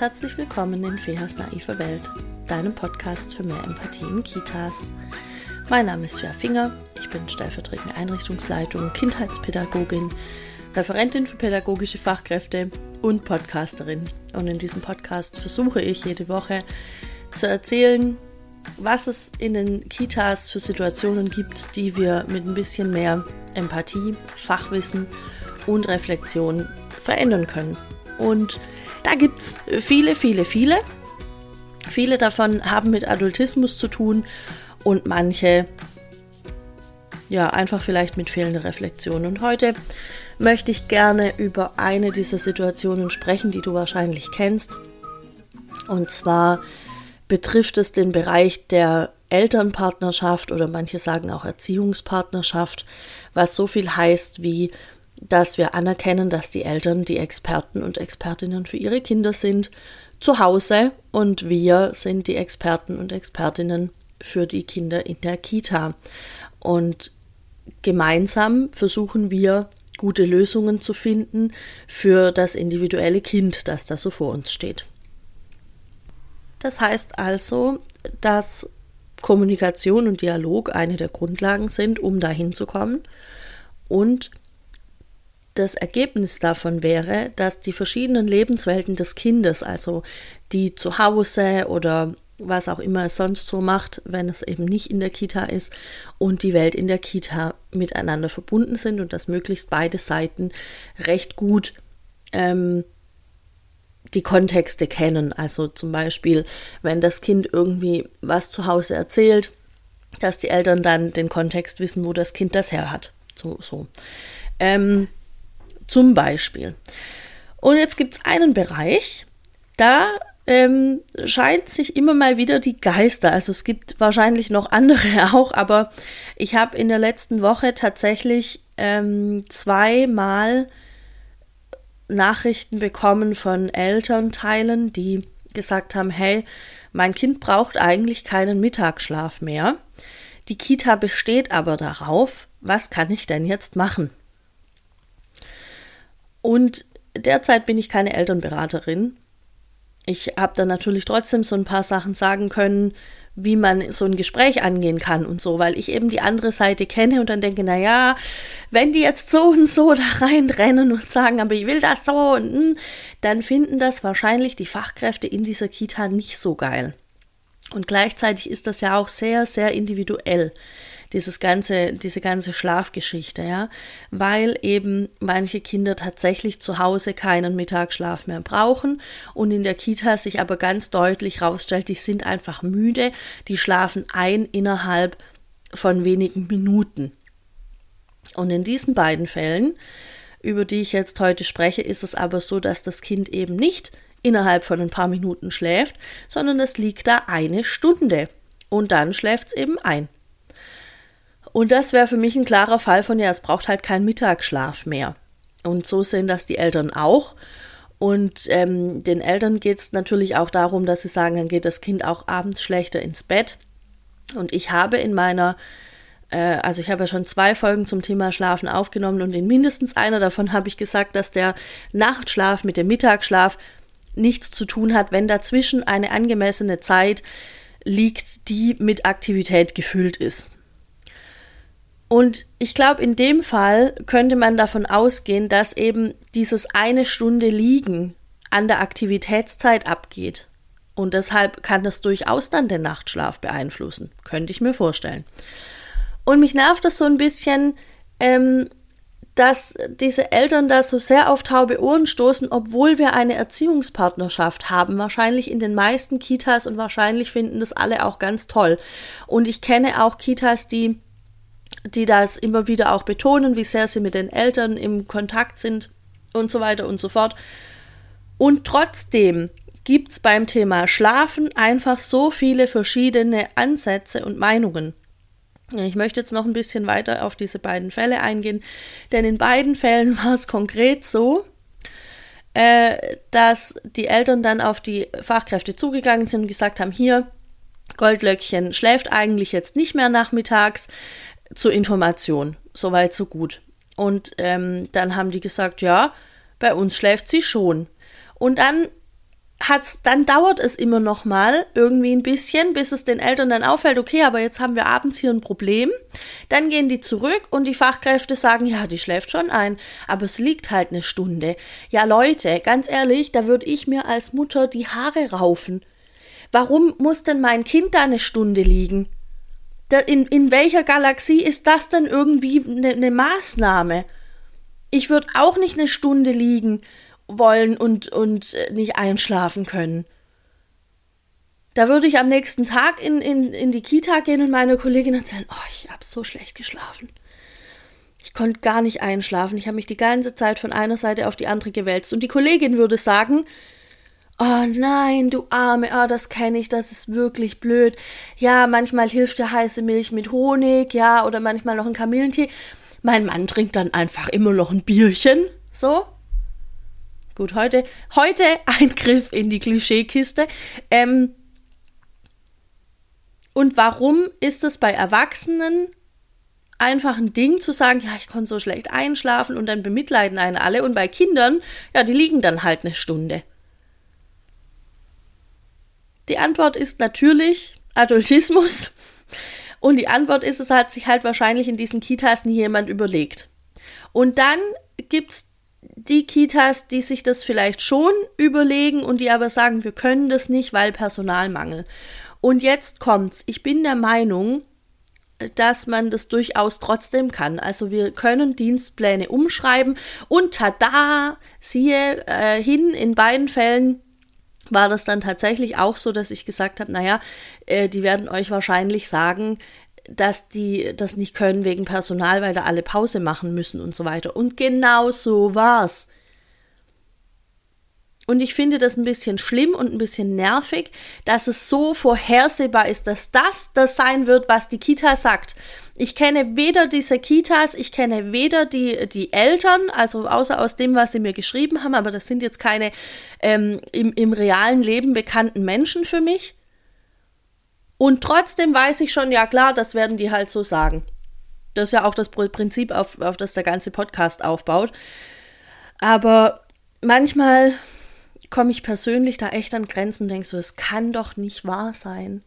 herzlich willkommen in Feas naive Welt, deinem Podcast für mehr Empathie in Kitas. Mein Name ist Fia Finger, ich bin stellvertretende Einrichtungsleitung, Kindheitspädagogin, Referentin für pädagogische Fachkräfte und Podcasterin. Und in diesem Podcast versuche ich jede Woche zu erzählen, was es in den Kitas für Situationen gibt, die wir mit ein bisschen mehr Empathie, Fachwissen und Reflexion verändern können. Und da gibt es viele, viele, viele. Viele davon haben mit Adultismus zu tun und manche ja einfach vielleicht mit fehlender Reflexion. Und heute möchte ich gerne über eine dieser Situationen sprechen, die du wahrscheinlich kennst. Und zwar betrifft es den Bereich der Elternpartnerschaft oder manche sagen auch Erziehungspartnerschaft, was so viel heißt wie, dass wir anerkennen, dass die Eltern die Experten und Expertinnen für ihre Kinder sind zu Hause und wir sind die Experten und Expertinnen für die Kinder in der Kita. Und gemeinsam versuchen wir gute Lösungen zu finden für das individuelle Kind, das da so vor uns steht. Das heißt also, dass Kommunikation und Dialog eine der Grundlagen sind, um dahin zu kommen. Und das Ergebnis davon wäre, dass die verschiedenen Lebenswelten des Kindes, also die zu Hause oder was auch immer es sonst so macht, wenn es eben nicht in der Kita ist, und die Welt in der Kita miteinander verbunden sind und dass möglichst beide Seiten recht gut ähm, die Kontexte kennen. Also zum Beispiel, wenn das Kind irgendwie was zu Hause erzählt, dass die Eltern dann den Kontext wissen, wo das Kind das her hat. So, so. Ähm, zum Beispiel. Und jetzt gibt es einen Bereich, da ähm, scheint sich immer mal wieder die Geister. Also es gibt wahrscheinlich noch andere auch, aber ich habe in der letzten Woche tatsächlich ähm, zweimal Nachrichten bekommen von Elternteilen, die gesagt haben, hey, mein Kind braucht eigentlich keinen Mittagsschlaf mehr. Die Kita besteht aber darauf, was kann ich denn jetzt machen? Und derzeit bin ich keine Elternberaterin. Ich habe dann natürlich trotzdem so ein paar Sachen sagen können, wie man so ein Gespräch angehen kann und so, weil ich eben die andere Seite kenne und dann denke, na ja, wenn die jetzt so und so da reinrennen und sagen, aber ich will das so und hm, dann finden das wahrscheinlich die Fachkräfte in dieser Kita nicht so geil. Und gleichzeitig ist das ja auch sehr, sehr individuell dieses ganze, diese ganze Schlafgeschichte, ja, weil eben manche Kinder tatsächlich zu Hause keinen Mittagsschlaf mehr brauchen und in der Kita sich aber ganz deutlich rausstellt, die sind einfach müde, die schlafen ein innerhalb von wenigen Minuten. Und in diesen beiden Fällen, über die ich jetzt heute spreche, ist es aber so, dass das Kind eben nicht innerhalb von ein paar Minuten schläft, sondern es liegt da eine Stunde und dann schläft es eben ein. Und das wäre für mich ein klarer Fall von, ja, es braucht halt keinen Mittagsschlaf mehr. Und so sehen das die Eltern auch. Und ähm, den Eltern geht es natürlich auch darum, dass sie sagen, dann geht das Kind auch abends schlechter ins Bett. Und ich habe in meiner, äh, also ich habe ja schon zwei Folgen zum Thema Schlafen aufgenommen und in mindestens einer davon habe ich gesagt, dass der Nachtschlaf mit dem Mittagsschlaf nichts zu tun hat, wenn dazwischen eine angemessene Zeit liegt, die mit Aktivität gefüllt ist. Und ich glaube, in dem Fall könnte man davon ausgehen, dass eben dieses eine Stunde Liegen an der Aktivitätszeit abgeht. Und deshalb kann das durchaus dann den Nachtschlaf beeinflussen. Könnte ich mir vorstellen. Und mich nervt das so ein bisschen, ähm, dass diese Eltern da so sehr auf taube Ohren stoßen, obwohl wir eine Erziehungspartnerschaft haben. Wahrscheinlich in den meisten Kitas und wahrscheinlich finden das alle auch ganz toll. Und ich kenne auch Kitas, die die das immer wieder auch betonen, wie sehr sie mit den Eltern im Kontakt sind und so weiter und so fort. Und trotzdem gibt es beim Thema Schlafen einfach so viele verschiedene Ansätze und Meinungen. Ich möchte jetzt noch ein bisschen weiter auf diese beiden Fälle eingehen, denn in beiden Fällen war es konkret so, äh, dass die Eltern dann auf die Fachkräfte zugegangen sind und gesagt haben, hier, Goldlöckchen schläft eigentlich jetzt nicht mehr nachmittags, zur Information. Soweit, so gut. Und ähm, dann haben die gesagt, ja, bei uns schläft sie schon. Und dann hat's, dann dauert es immer noch mal irgendwie ein bisschen, bis es den Eltern dann auffällt, okay, aber jetzt haben wir abends hier ein Problem. Dann gehen die zurück und die Fachkräfte sagen, ja, die schläft schon ein, aber es liegt halt eine Stunde. Ja, Leute, ganz ehrlich, da würde ich mir als Mutter die Haare raufen. Warum muss denn mein Kind da eine Stunde liegen? In, in welcher Galaxie ist das denn irgendwie eine, eine Maßnahme? Ich würde auch nicht eine Stunde liegen wollen und, und äh, nicht einschlafen können. Da würde ich am nächsten Tag in, in, in die Kita gehen und meine Kollegin erzählen, oh, ich habe so schlecht geschlafen. Ich konnte gar nicht einschlafen. Ich habe mich die ganze Zeit von einer Seite auf die andere gewälzt. Und die Kollegin würde sagen, Oh nein, du Arme, oh, das kenne ich, das ist wirklich blöd. Ja, manchmal hilft ja heiße Milch mit Honig, ja, oder manchmal noch ein Kamillentee. Mein Mann trinkt dann einfach immer noch ein Bierchen, so. Gut, heute, heute ein Griff in die Klischeekiste. Ähm, und warum ist es bei Erwachsenen einfach ein Ding zu sagen, ja, ich konnte so schlecht einschlafen und dann bemitleiden einen alle und bei Kindern, ja, die liegen dann halt eine Stunde. Die Antwort ist natürlich Adultismus. Und die Antwort ist, es hat sich halt wahrscheinlich in diesen Kitas nie jemand überlegt. Und dann gibt es die Kitas, die sich das vielleicht schon überlegen und die aber sagen, wir können das nicht, weil Personalmangel. Und jetzt kommt's. Ich bin der Meinung, dass man das durchaus trotzdem kann. Also wir können Dienstpläne umschreiben und tada, siehe äh, hin in beiden Fällen war das dann tatsächlich auch so, dass ich gesagt habe, naja, äh, die werden euch wahrscheinlich sagen, dass die das nicht können wegen Personal, weil da alle Pause machen müssen und so weiter. Und genau so war's. Und ich finde das ein bisschen schlimm und ein bisschen nervig, dass es so vorhersehbar ist, dass das das sein wird, was die Kita sagt. Ich kenne weder diese Kitas, ich kenne weder die, die Eltern, also außer aus dem, was sie mir geschrieben haben, aber das sind jetzt keine ähm, im, im realen Leben bekannten Menschen für mich. Und trotzdem weiß ich schon, ja klar, das werden die halt so sagen. Das ist ja auch das Prinzip, auf, auf das der ganze Podcast aufbaut. Aber manchmal komme ich persönlich da echt an Grenzen und denke so, es kann doch nicht wahr sein,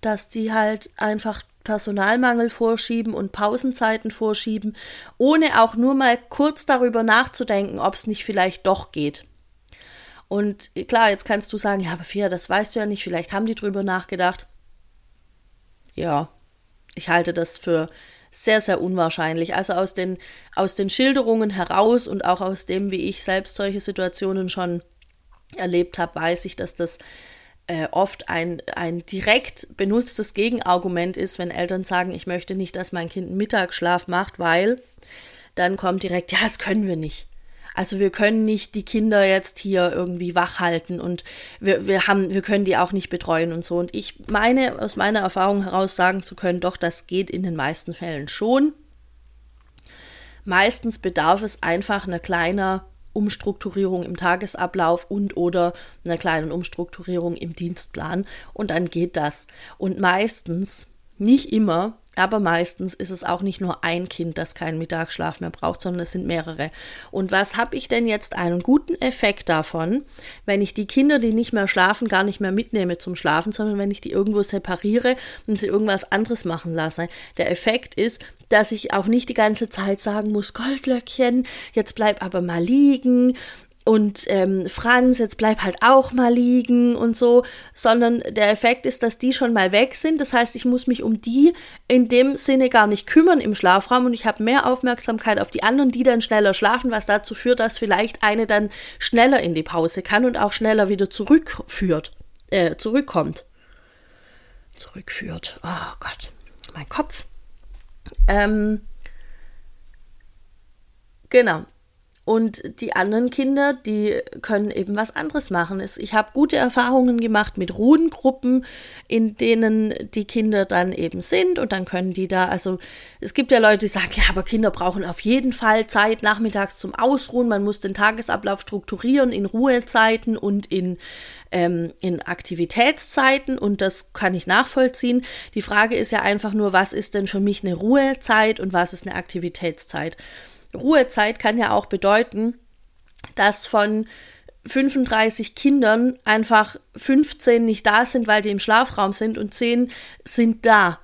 dass die halt einfach Personalmangel vorschieben und Pausenzeiten vorschieben, ohne auch nur mal kurz darüber nachzudenken, ob es nicht vielleicht doch geht. Und klar, jetzt kannst du sagen, ja, aber Fia, das weißt du ja nicht, vielleicht haben die drüber nachgedacht. Ja, ich halte das für sehr, sehr unwahrscheinlich. Also aus den, aus den Schilderungen heraus und auch aus dem, wie ich selbst solche Situationen schon erlebt habe, weiß ich, dass das äh, oft ein, ein direkt benutztes Gegenargument ist, wenn Eltern sagen, ich möchte nicht, dass mein Kind einen Mittagsschlaf macht, weil dann kommt direkt, ja, das können wir nicht. Also wir können nicht die Kinder jetzt hier irgendwie wach halten und wir, wir haben, wir können die auch nicht betreuen und so. Und ich meine, aus meiner Erfahrung heraus sagen zu können, doch, das geht in den meisten Fällen schon. Meistens bedarf es einfach einer kleiner Umstrukturierung im Tagesablauf und oder einer kleinen Umstrukturierung im Dienstplan und dann geht das. Und meistens, nicht immer, aber meistens ist es auch nicht nur ein Kind, das keinen Mittagsschlaf mehr braucht, sondern es sind mehrere. Und was habe ich denn jetzt einen guten Effekt davon, wenn ich die Kinder, die nicht mehr schlafen, gar nicht mehr mitnehme zum Schlafen, sondern wenn ich die irgendwo separiere und sie irgendwas anderes machen lasse? Der Effekt ist, dass ich auch nicht die ganze Zeit sagen muss, Goldlöckchen, jetzt bleib aber mal liegen und ähm, Franz, jetzt bleib halt auch mal liegen und so, sondern der Effekt ist, dass die schon mal weg sind. Das heißt, ich muss mich um die in dem Sinne gar nicht kümmern im Schlafraum und ich habe mehr Aufmerksamkeit auf die anderen, die dann schneller schlafen, was dazu führt, dass vielleicht eine dann schneller in die Pause kann und auch schneller wieder zurückführt, äh, zurückkommt. Zurückführt. Oh Gott, mein Kopf. Ähm, genau. Und die anderen Kinder, die können eben was anderes machen. Ich habe gute Erfahrungen gemacht mit Ruhengruppen, in denen die Kinder dann eben sind und dann können die da, also es gibt ja Leute, die sagen, ja, aber Kinder brauchen auf jeden Fall Zeit nachmittags zum Ausruhen. Man muss den Tagesablauf strukturieren in Ruhezeiten und in, ähm, in Aktivitätszeiten und das kann ich nachvollziehen. Die Frage ist ja einfach nur, was ist denn für mich eine Ruhezeit und was ist eine Aktivitätszeit? Ruhezeit kann ja auch bedeuten, dass von 35 Kindern einfach 15 nicht da sind, weil die im Schlafraum sind und 10 sind da.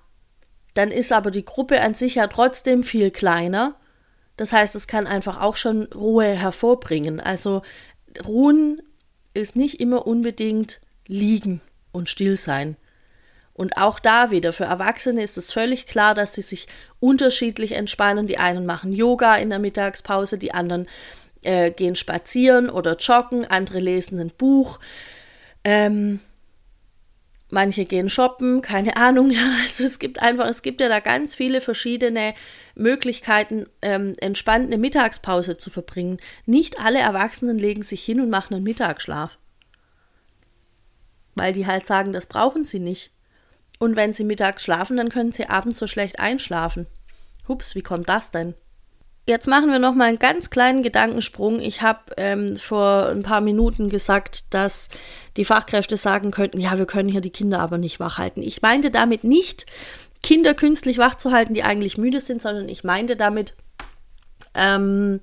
Dann ist aber die Gruppe an sich ja trotzdem viel kleiner. Das heißt, es kann einfach auch schon Ruhe hervorbringen. Also Ruhen ist nicht immer unbedingt liegen und still sein. Und auch da wieder, für Erwachsene ist es völlig klar, dass sie sich unterschiedlich entspannen. Die einen machen Yoga in der Mittagspause, die anderen äh, gehen spazieren oder joggen, andere lesen ein Buch. Ähm, manche gehen shoppen, keine Ahnung. Ja, also es gibt einfach, es gibt ja da ganz viele verschiedene Möglichkeiten, ähm, entspannt eine Mittagspause zu verbringen. Nicht alle Erwachsenen legen sich hin und machen einen Mittagsschlaf. Weil die halt sagen, das brauchen sie nicht. Und wenn sie mittags schlafen, dann können sie abends so schlecht einschlafen. Hups, wie kommt das denn? Jetzt machen wir noch mal einen ganz kleinen Gedankensprung. Ich habe ähm, vor ein paar Minuten gesagt, dass die Fachkräfte sagen könnten, ja, wir können hier die Kinder aber nicht wach halten. Ich meinte damit nicht, Kinder künstlich wach zu halten, die eigentlich müde sind, sondern ich meinte damit, ähm,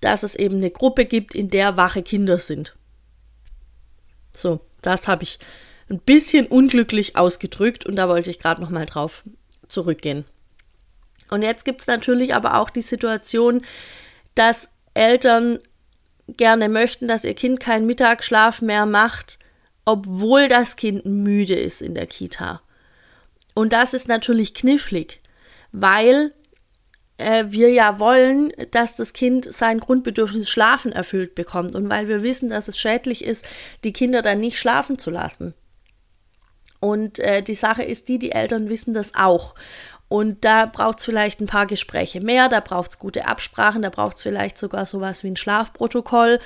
dass es eben eine Gruppe gibt, in der wache Kinder sind. So, das habe ich ein bisschen unglücklich ausgedrückt und da wollte ich gerade noch mal drauf zurückgehen. Und jetzt gibt es natürlich aber auch die Situation, dass Eltern gerne möchten, dass ihr Kind keinen Mittagsschlaf mehr macht, obwohl das Kind müde ist in der Kita. Und das ist natürlich knifflig, weil äh, wir ja wollen, dass das Kind sein Grundbedürfnis Schlafen erfüllt bekommt und weil wir wissen, dass es schädlich ist, die Kinder dann nicht schlafen zu lassen. Und äh, die Sache ist die, die Eltern wissen das auch. Und da braucht es vielleicht ein paar Gespräche mehr, da braucht es gute Absprachen, da braucht es vielleicht sogar sowas wie ein Schlafprotokoll,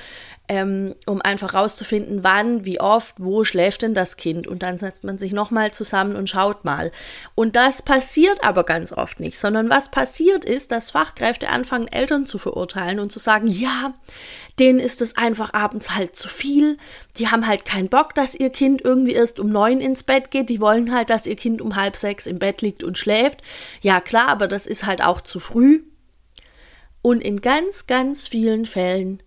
ähm, um einfach rauszufinden, wann, wie oft, wo schläft denn das Kind. Und dann setzt man sich nochmal zusammen und schaut mal. Und das passiert aber ganz oft nicht, sondern was passiert ist, dass Fachkräfte anfangen, Eltern zu verurteilen und zu sagen, ja, denen ist es einfach abends halt zu viel. Die haben halt keinen Bock, dass ihr Kind irgendwie erst um neun ins Bett geht. Die wollen halt, dass ihr Kind um halb sechs im Bett liegt und schläft. Ja, klar, aber das ist halt auch zu früh. Und in ganz, ganz vielen Fällen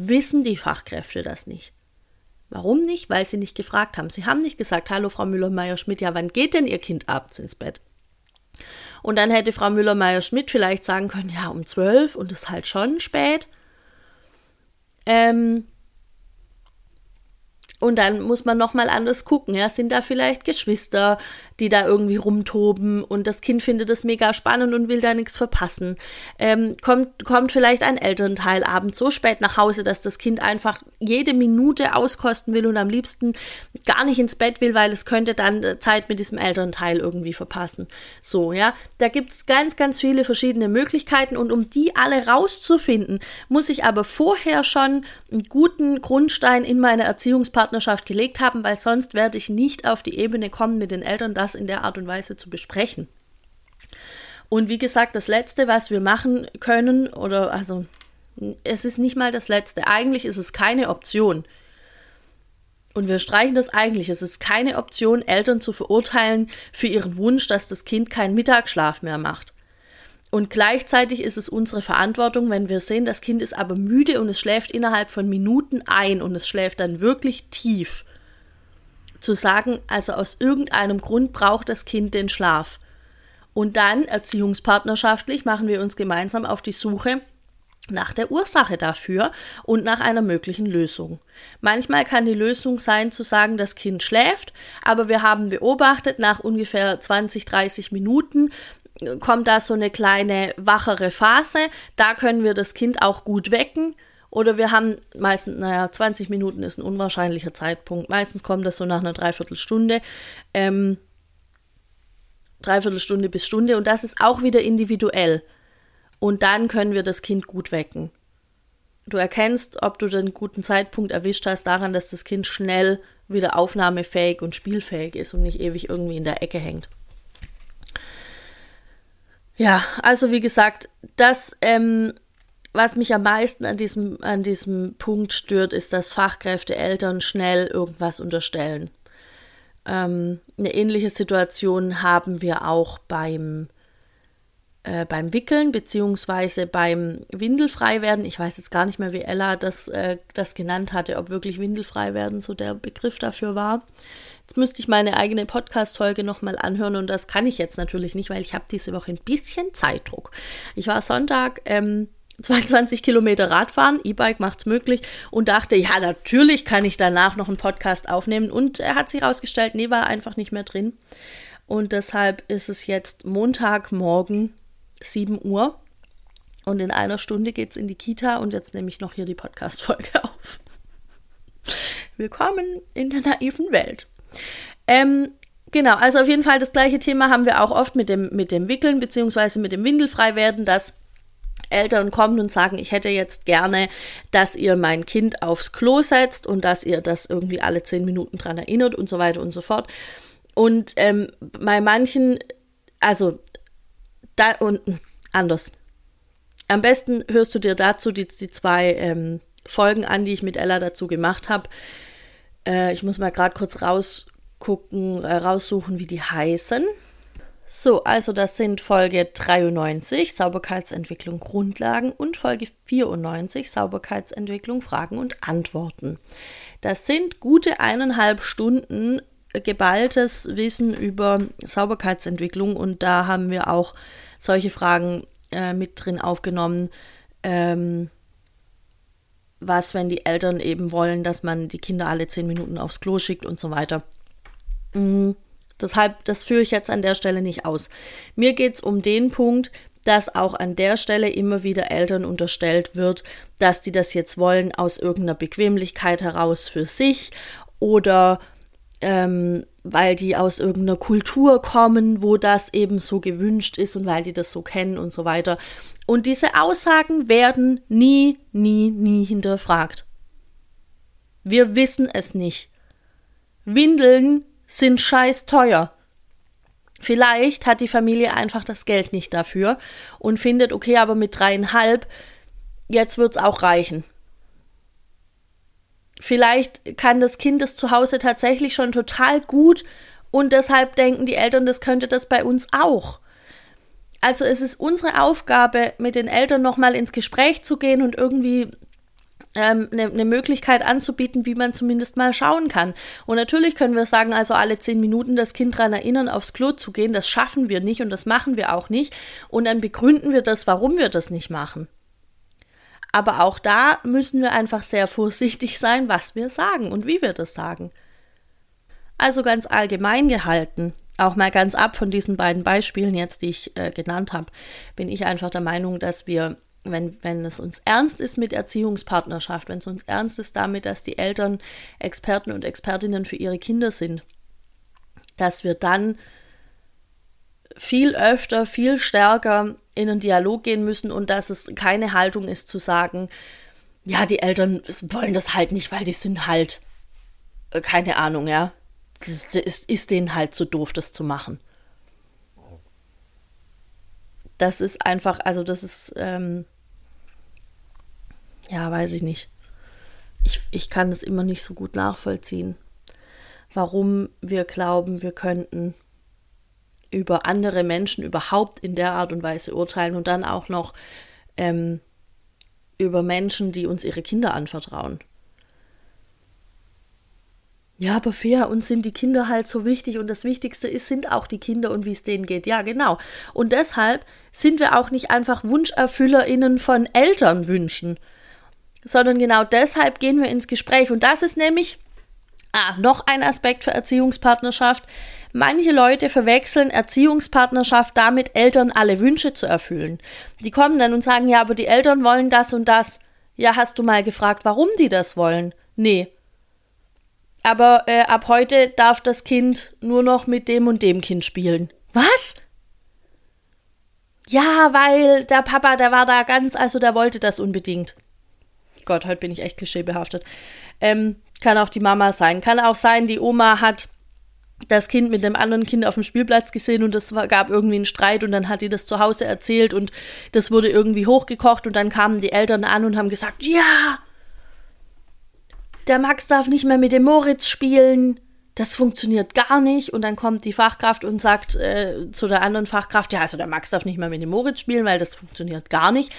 wissen die Fachkräfte das nicht. Warum nicht? Weil sie nicht gefragt haben. Sie haben nicht gesagt, hallo Frau Müller-Meyer-Schmidt, ja, wann geht denn Ihr Kind abends ins Bett? Und dann hätte Frau Müller-Meyer-Schmidt vielleicht sagen können, ja, um zwölf und es ist halt schon spät. Ähm, und dann muss man nochmal anders gucken. Ja, sind da vielleicht Geschwister, die da irgendwie rumtoben und das Kind findet das mega spannend und will da nichts verpassen. Ähm, kommt, kommt vielleicht ein Elternteil abends so spät nach Hause, dass das Kind einfach jede Minute auskosten will und am liebsten gar nicht ins Bett will, weil es könnte dann äh, Zeit mit diesem Elternteil irgendwie verpassen. So, ja, da gibt es ganz, ganz viele verschiedene Möglichkeiten und um die alle rauszufinden, muss ich aber vorher schon einen guten Grundstein in meine Erziehungspartnerschaft gelegt haben, weil sonst werde ich nicht auf die Ebene kommen mit den Eltern, das in der Art und Weise zu besprechen. Und wie gesagt, das Letzte, was wir machen können, oder also es ist nicht mal das Letzte, eigentlich ist es keine Option. Und wir streichen das eigentlich. Es ist keine Option, Eltern zu verurteilen für ihren Wunsch, dass das Kind keinen Mittagsschlaf mehr macht. Und gleichzeitig ist es unsere Verantwortung, wenn wir sehen, das Kind ist aber müde und es schläft innerhalb von Minuten ein und es schläft dann wirklich tief, zu sagen, also aus irgendeinem Grund braucht das Kind den Schlaf. Und dann erziehungspartnerschaftlich machen wir uns gemeinsam auf die Suche nach der Ursache dafür und nach einer möglichen Lösung. Manchmal kann die Lösung sein zu sagen, das Kind schläft, aber wir haben beobachtet, nach ungefähr 20, 30 Minuten kommt da so eine kleine wachere Phase, da können wir das Kind auch gut wecken oder wir haben meistens, naja, 20 Minuten ist ein unwahrscheinlicher Zeitpunkt. Meistens kommt das so nach einer Dreiviertelstunde. Ähm, Dreiviertelstunde bis Stunde. Und das ist auch wieder individuell. Und dann können wir das Kind gut wecken. Du erkennst, ob du den guten Zeitpunkt erwischt hast, daran, dass das Kind schnell wieder aufnahmefähig und spielfähig ist und nicht ewig irgendwie in der Ecke hängt. Ja, also wie gesagt, das ähm, was mich am meisten an diesem, an diesem Punkt stört, ist, dass Fachkräfte Eltern schnell irgendwas unterstellen. Ähm, eine ähnliche Situation haben wir auch beim, äh, beim Wickeln beziehungsweise beim Windelfrei werden. Ich weiß jetzt gar nicht mehr, wie Ella das, äh, das genannt hatte, ob wirklich Windelfrei werden so der Begriff dafür war. Jetzt müsste ich meine eigene Podcast-Folge nochmal anhören und das kann ich jetzt natürlich nicht, weil ich habe diese Woche ein bisschen Zeitdruck. Ich war Sonntag ähm, 22 Kilometer Radfahren, E-Bike macht es möglich und dachte, ja, natürlich kann ich danach noch einen Podcast aufnehmen und er hat sich herausgestellt, nee, war einfach nicht mehr drin. Und deshalb ist es jetzt Montagmorgen 7 Uhr und in einer Stunde geht es in die Kita und jetzt nehme ich noch hier die Podcast-Folge auf. Willkommen in der naiven Welt. Ähm, genau, also auf jeden Fall das gleiche Thema haben wir auch oft mit dem, mit dem Wickeln beziehungsweise mit dem Windelfreiwerden, dass Eltern kommen und sagen, ich hätte jetzt gerne, dass ihr mein Kind aufs Klo setzt und dass ihr das irgendwie alle zehn Minuten dran erinnert und so weiter und so fort. Und ähm, bei manchen, also da und anders. Am besten hörst du dir dazu die, die zwei ähm, Folgen an, die ich mit Ella dazu gemacht habe. Äh, ich muss mal gerade kurz rausgucken, äh, raussuchen, wie die heißen. So, also das sind Folge 93, Sauberkeitsentwicklung Grundlagen und Folge 94, Sauberkeitsentwicklung Fragen und Antworten. Das sind gute eineinhalb Stunden geballtes Wissen über Sauberkeitsentwicklung und da haben wir auch solche Fragen äh, mit drin aufgenommen. Ähm, was, wenn die Eltern eben wollen, dass man die Kinder alle zehn Minuten aufs Klo schickt und so weiter. Mhm. Deshalb, das führe ich jetzt an der Stelle nicht aus. Mir geht es um den Punkt, dass auch an der Stelle immer wieder Eltern unterstellt wird, dass die das jetzt wollen aus irgendeiner Bequemlichkeit heraus für sich oder ähm, weil die aus irgendeiner Kultur kommen, wo das eben so gewünscht ist und weil die das so kennen und so weiter. Und diese Aussagen werden nie, nie, nie hinterfragt. Wir wissen es nicht. Windeln sind scheiß teuer. Vielleicht hat die Familie einfach das Geld nicht dafür und findet, okay, aber mit dreieinhalb, jetzt wird's auch reichen. Vielleicht kann das Kind das zu Hause tatsächlich schon total gut und deshalb denken die Eltern, das könnte das bei uns auch. Also es ist unsere Aufgabe, mit den Eltern nochmal ins Gespräch zu gehen und irgendwie ähm, eine, eine Möglichkeit anzubieten, wie man zumindest mal schauen kann. Und natürlich können wir sagen, also alle zehn Minuten das Kind daran erinnern, aufs Klo zu gehen. Das schaffen wir nicht und das machen wir auch nicht. Und dann begründen wir das, warum wir das nicht machen. Aber auch da müssen wir einfach sehr vorsichtig sein, was wir sagen und wie wir das sagen. Also ganz allgemein gehalten, auch mal ganz ab von diesen beiden Beispielen jetzt, die ich äh, genannt habe, bin ich einfach der Meinung, dass wir, wenn, wenn es uns ernst ist mit Erziehungspartnerschaft, wenn es uns ernst ist damit, dass die Eltern Experten und Expertinnen für ihre Kinder sind, dass wir dann viel öfter, viel stärker in einen Dialog gehen müssen und dass es keine Haltung ist zu sagen, ja, die Eltern wollen das halt nicht, weil die sind halt, äh, keine Ahnung, ja. Es ist, ist denen halt zu so doof, das zu machen. Das ist einfach, also das ist, ähm, ja, weiß ich nicht. Ich, ich kann es immer nicht so gut nachvollziehen, warum wir glauben, wir könnten über andere Menschen überhaupt in der Art und Weise urteilen und dann auch noch ähm, über Menschen, die uns ihre Kinder anvertrauen. Ja, aber fair, uns sind die Kinder halt so wichtig und das Wichtigste ist, sind auch die Kinder und wie es denen geht. Ja, genau. Und deshalb sind wir auch nicht einfach WunscherfüllerInnen von Elternwünschen, sondern genau deshalb gehen wir ins Gespräch. Und das ist nämlich ah, noch ein Aspekt für Erziehungspartnerschaft. Manche Leute verwechseln Erziehungspartnerschaft damit, Eltern alle Wünsche zu erfüllen. Die kommen dann und sagen, ja, aber die Eltern wollen das und das. Ja, hast du mal gefragt, warum die das wollen? Nee. Aber äh, ab heute darf das Kind nur noch mit dem und dem Kind spielen. Was? Ja, weil der Papa, der war da ganz, also der wollte das unbedingt. Gott, heute bin ich echt klischeebehaftet. Ähm, kann auch die Mama sein. Kann auch sein, die Oma hat das Kind mit dem anderen Kind auf dem Spielplatz gesehen und es gab irgendwie einen Streit und dann hat die das zu Hause erzählt und das wurde irgendwie hochgekocht und dann kamen die Eltern an und haben gesagt, ja, der Max darf nicht mehr mit dem Moritz spielen, das funktioniert gar nicht. Und dann kommt die Fachkraft und sagt äh, zu der anderen Fachkraft, ja, also der Max darf nicht mehr mit dem Moritz spielen, weil das funktioniert gar nicht.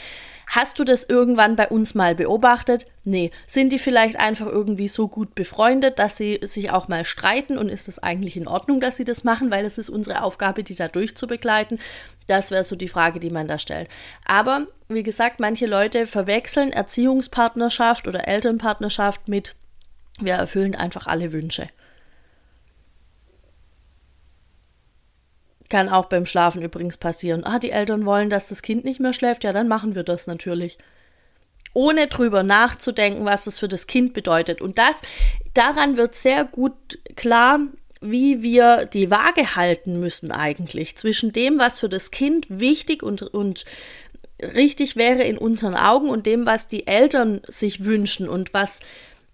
Hast du das irgendwann bei uns mal beobachtet? Nee. Sind die vielleicht einfach irgendwie so gut befreundet, dass sie sich auch mal streiten und ist es eigentlich in Ordnung, dass sie das machen, weil es ist unsere Aufgabe, die da durchzubegleiten? Das wäre so die Frage, die man da stellt. Aber wie gesagt, manche Leute verwechseln Erziehungspartnerschaft oder Elternpartnerschaft mit wir erfüllen einfach alle Wünsche. Kann auch beim Schlafen übrigens passieren. Ah, die Eltern wollen, dass das Kind nicht mehr schläft. Ja, dann machen wir das natürlich. Ohne drüber nachzudenken, was das für das Kind bedeutet. Und das, daran wird sehr gut klar, wie wir die Waage halten müssen eigentlich zwischen dem, was für das Kind wichtig und, und richtig wäre in unseren Augen und dem, was die Eltern sich wünschen und was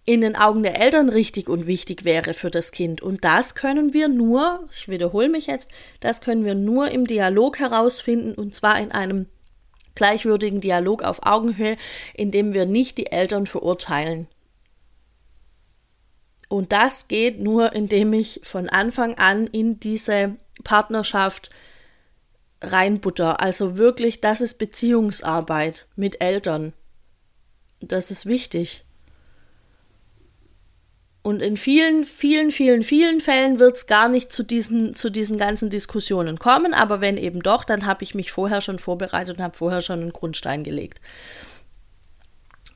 in den Augen der Eltern richtig und wichtig wäre für das Kind. Und das können wir nur, ich wiederhole mich jetzt, das können wir nur im Dialog herausfinden und zwar in einem gleichwürdigen Dialog auf Augenhöhe, in dem wir nicht die Eltern verurteilen. Und das geht nur, indem ich von Anfang an in diese Partnerschaft reinbutter. Also wirklich, das ist Beziehungsarbeit mit Eltern. Das ist wichtig. Und in vielen, vielen, vielen, vielen Fällen wird es gar nicht zu diesen, zu diesen ganzen Diskussionen kommen. Aber wenn eben doch, dann habe ich mich vorher schon vorbereitet und habe vorher schon einen Grundstein gelegt.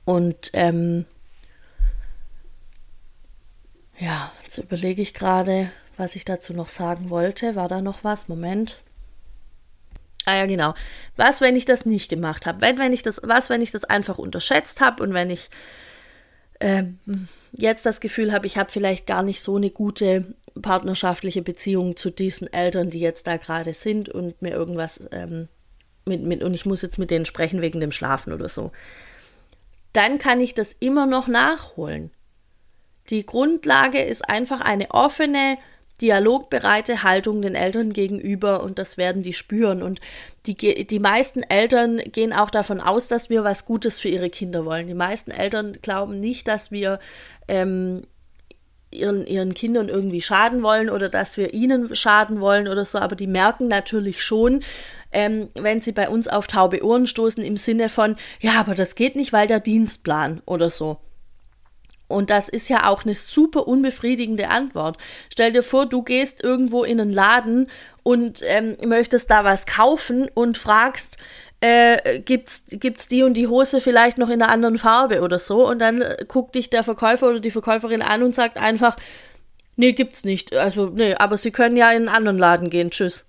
Und ähm, ja, jetzt überlege ich gerade, was ich dazu noch sagen wollte. War da noch was? Moment. Ah ja, genau. Was, wenn ich das nicht gemacht habe? Wenn, wenn ich das, was, wenn ich das einfach unterschätzt habe und wenn ich ähm, jetzt das Gefühl habe, ich habe vielleicht gar nicht so eine gute partnerschaftliche Beziehung zu diesen Eltern, die jetzt da gerade sind und mir irgendwas ähm, mit, mit, und ich muss jetzt mit denen sprechen wegen dem Schlafen oder so. Dann kann ich das immer noch nachholen. Die Grundlage ist einfach eine offene, dialogbereite Haltung den Eltern gegenüber und das werden die spüren. Und die, die meisten Eltern gehen auch davon aus, dass wir was Gutes für ihre Kinder wollen. Die meisten Eltern glauben nicht, dass wir ähm, ihren, ihren Kindern irgendwie schaden wollen oder dass wir ihnen schaden wollen oder so, aber die merken natürlich schon, ähm, wenn sie bei uns auf taube Ohren stoßen im Sinne von, ja, aber das geht nicht, weil der Dienstplan oder so. Und das ist ja auch eine super unbefriedigende Antwort. Stell dir vor, du gehst irgendwo in einen Laden und ähm, möchtest da was kaufen und fragst, äh, gibt's, gibt's die und die Hose vielleicht noch in einer anderen Farbe oder so? Und dann äh, guckt dich der Verkäufer oder die Verkäuferin an und sagt einfach, nee, gibt's nicht. Also, nee, aber sie können ja in einen anderen Laden gehen. Tschüss.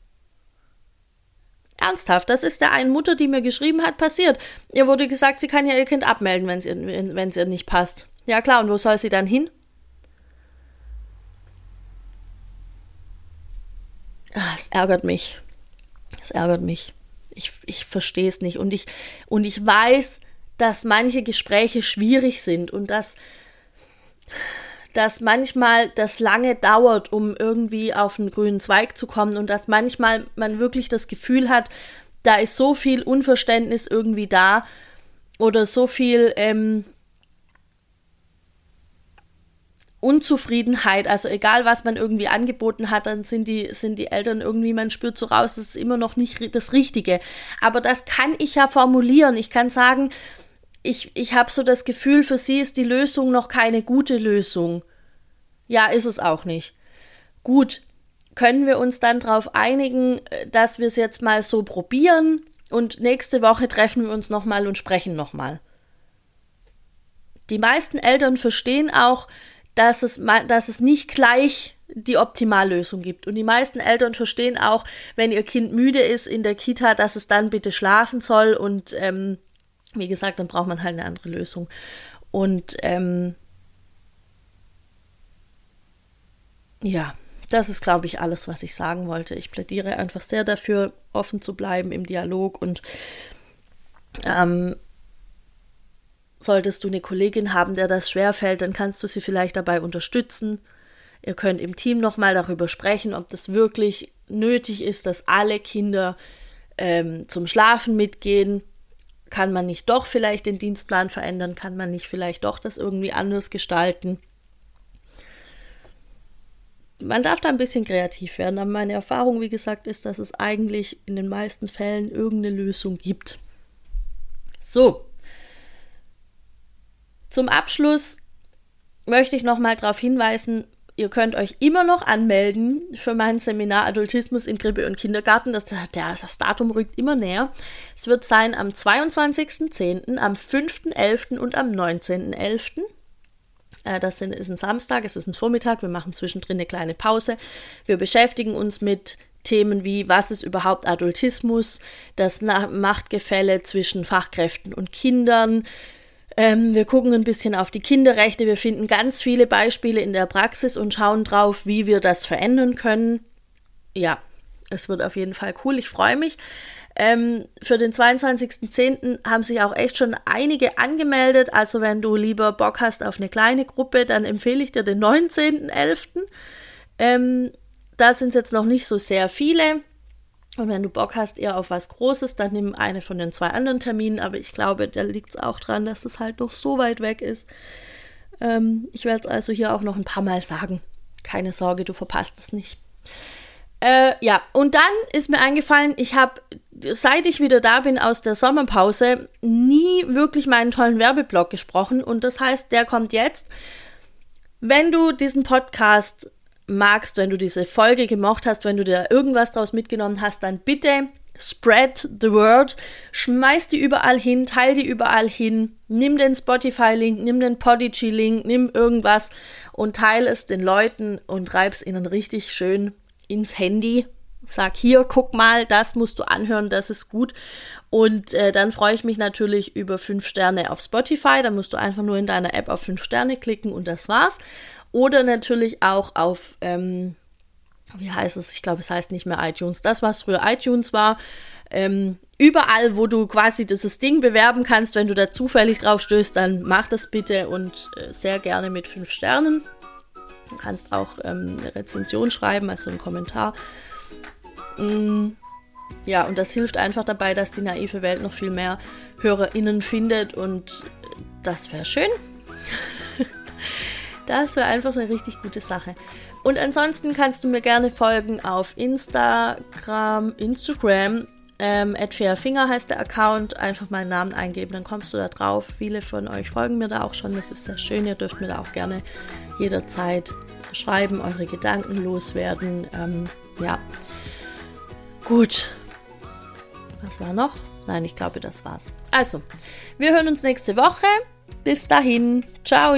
Ernsthaft, das ist der einen Mutter, die mir geschrieben hat, passiert. Ihr wurde gesagt, sie kann ja ihr Kind abmelden, wenn es ihr, ihr nicht passt. Ja klar, und wo soll sie dann hin? Ah, es ärgert mich. Es ärgert mich. Ich, ich verstehe es nicht. Und ich, und ich weiß, dass manche Gespräche schwierig sind und dass, dass manchmal das lange dauert, um irgendwie auf einen grünen Zweig zu kommen und dass manchmal man wirklich das Gefühl hat, da ist so viel Unverständnis irgendwie da oder so viel ähm, Unzufriedenheit, also egal was man irgendwie angeboten hat, dann sind die, sind die Eltern irgendwie, man spürt so raus, das ist immer noch nicht das Richtige. Aber das kann ich ja formulieren. Ich kann sagen, ich, ich habe so das Gefühl, für sie ist die Lösung noch keine gute Lösung. Ja, ist es auch nicht. Gut, können wir uns dann darauf einigen, dass wir es jetzt mal so probieren und nächste Woche treffen wir uns nochmal und sprechen nochmal. Die meisten Eltern verstehen auch, dass es, dass es nicht gleich die Optimallösung gibt. Und die meisten Eltern verstehen auch, wenn ihr Kind müde ist in der Kita, dass es dann bitte schlafen soll. Und ähm, wie gesagt, dann braucht man halt eine andere Lösung. Und ähm, ja, das ist, glaube ich, alles, was ich sagen wollte. Ich plädiere einfach sehr dafür, offen zu bleiben im Dialog und ähm, Solltest du eine Kollegin haben, der das schwerfällt, dann kannst du sie vielleicht dabei unterstützen. Ihr könnt im Team nochmal darüber sprechen, ob das wirklich nötig ist, dass alle Kinder ähm, zum Schlafen mitgehen. Kann man nicht doch vielleicht den Dienstplan verändern? Kann man nicht vielleicht doch das irgendwie anders gestalten? man darf da ein bisschen kreativ werden, aber meine Erfahrung, wie gesagt, ist, dass es eigentlich in den meisten Fällen irgendeine Lösung gibt. So. Zum Abschluss möchte ich nochmal darauf hinweisen, ihr könnt euch immer noch anmelden für mein Seminar Adultismus in Krippe und Kindergarten. Das, das Datum rückt immer näher. Es wird sein am 22.10., am 5.11. und am 19.11. Äh, das ist ein Samstag, es ist ein Vormittag, wir machen zwischendrin eine kleine Pause. Wir beschäftigen uns mit Themen wie, was ist überhaupt Adultismus, das Machtgefälle zwischen Fachkräften und Kindern. Ähm, wir gucken ein bisschen auf die Kinderrechte, wir finden ganz viele Beispiele in der Praxis und schauen drauf, wie wir das verändern können. Ja, es wird auf jeden Fall cool, ich freue mich. Ähm, für den 22.10. haben sich auch echt schon einige angemeldet. Also wenn du lieber Bock hast auf eine kleine Gruppe, dann empfehle ich dir den 19.11. Ähm, da sind es jetzt noch nicht so sehr viele. Und wenn du Bock hast eher auf was Großes, dann nimm eine von den zwei anderen Terminen. Aber ich glaube, da liegt es auch dran, dass es halt noch so weit weg ist. Ähm, ich werde es also hier auch noch ein paar Mal sagen. Keine Sorge, du verpasst es nicht. Äh, ja, und dann ist mir eingefallen, ich habe, seit ich wieder da bin aus der Sommerpause, nie wirklich meinen tollen Werbeblock gesprochen. Und das heißt, der kommt jetzt. Wenn du diesen Podcast magst, wenn du diese Folge gemocht hast, wenn du dir irgendwas daraus mitgenommen hast, dann bitte spread the word, schmeiß die überall hin, teil die überall hin, nimm den Spotify-Link, nimm den Podigy-Link, nimm irgendwas und teile es den Leuten und reib's ihnen richtig schön ins Handy. Sag hier, guck mal, das musst du anhören, das ist gut. Und äh, dann freue ich mich natürlich über fünf Sterne auf Spotify. Da musst du einfach nur in deiner App auf fünf Sterne klicken und das war's. Oder natürlich auch auf, ähm, wie heißt es? Ich glaube, es heißt nicht mehr iTunes. Das, was früher iTunes war. Ähm, überall, wo du quasi dieses Ding bewerben kannst, wenn du da zufällig drauf stößt, dann mach das bitte und äh, sehr gerne mit fünf Sternen. Du kannst auch ähm, eine Rezension schreiben, also einen Kommentar. Mm, ja, und das hilft einfach dabei, dass die naive Welt noch viel mehr HörerInnen findet und das wäre schön. das wäre einfach eine richtig gute Sache. Und ansonsten kannst du mir gerne folgen auf Instagram, Instagram, ähm, Finger heißt der Account. Einfach meinen Namen eingeben, dann kommst du da drauf. Viele von euch folgen mir da auch schon. Das ist sehr schön. Ihr dürft mir da auch gerne jederzeit schreiben, eure Gedanken loswerden. Ähm, ja. Gut. Was war noch? Nein, ich glaube, das war's. Also, wir hören uns nächste Woche. Bis dahin. Ciao.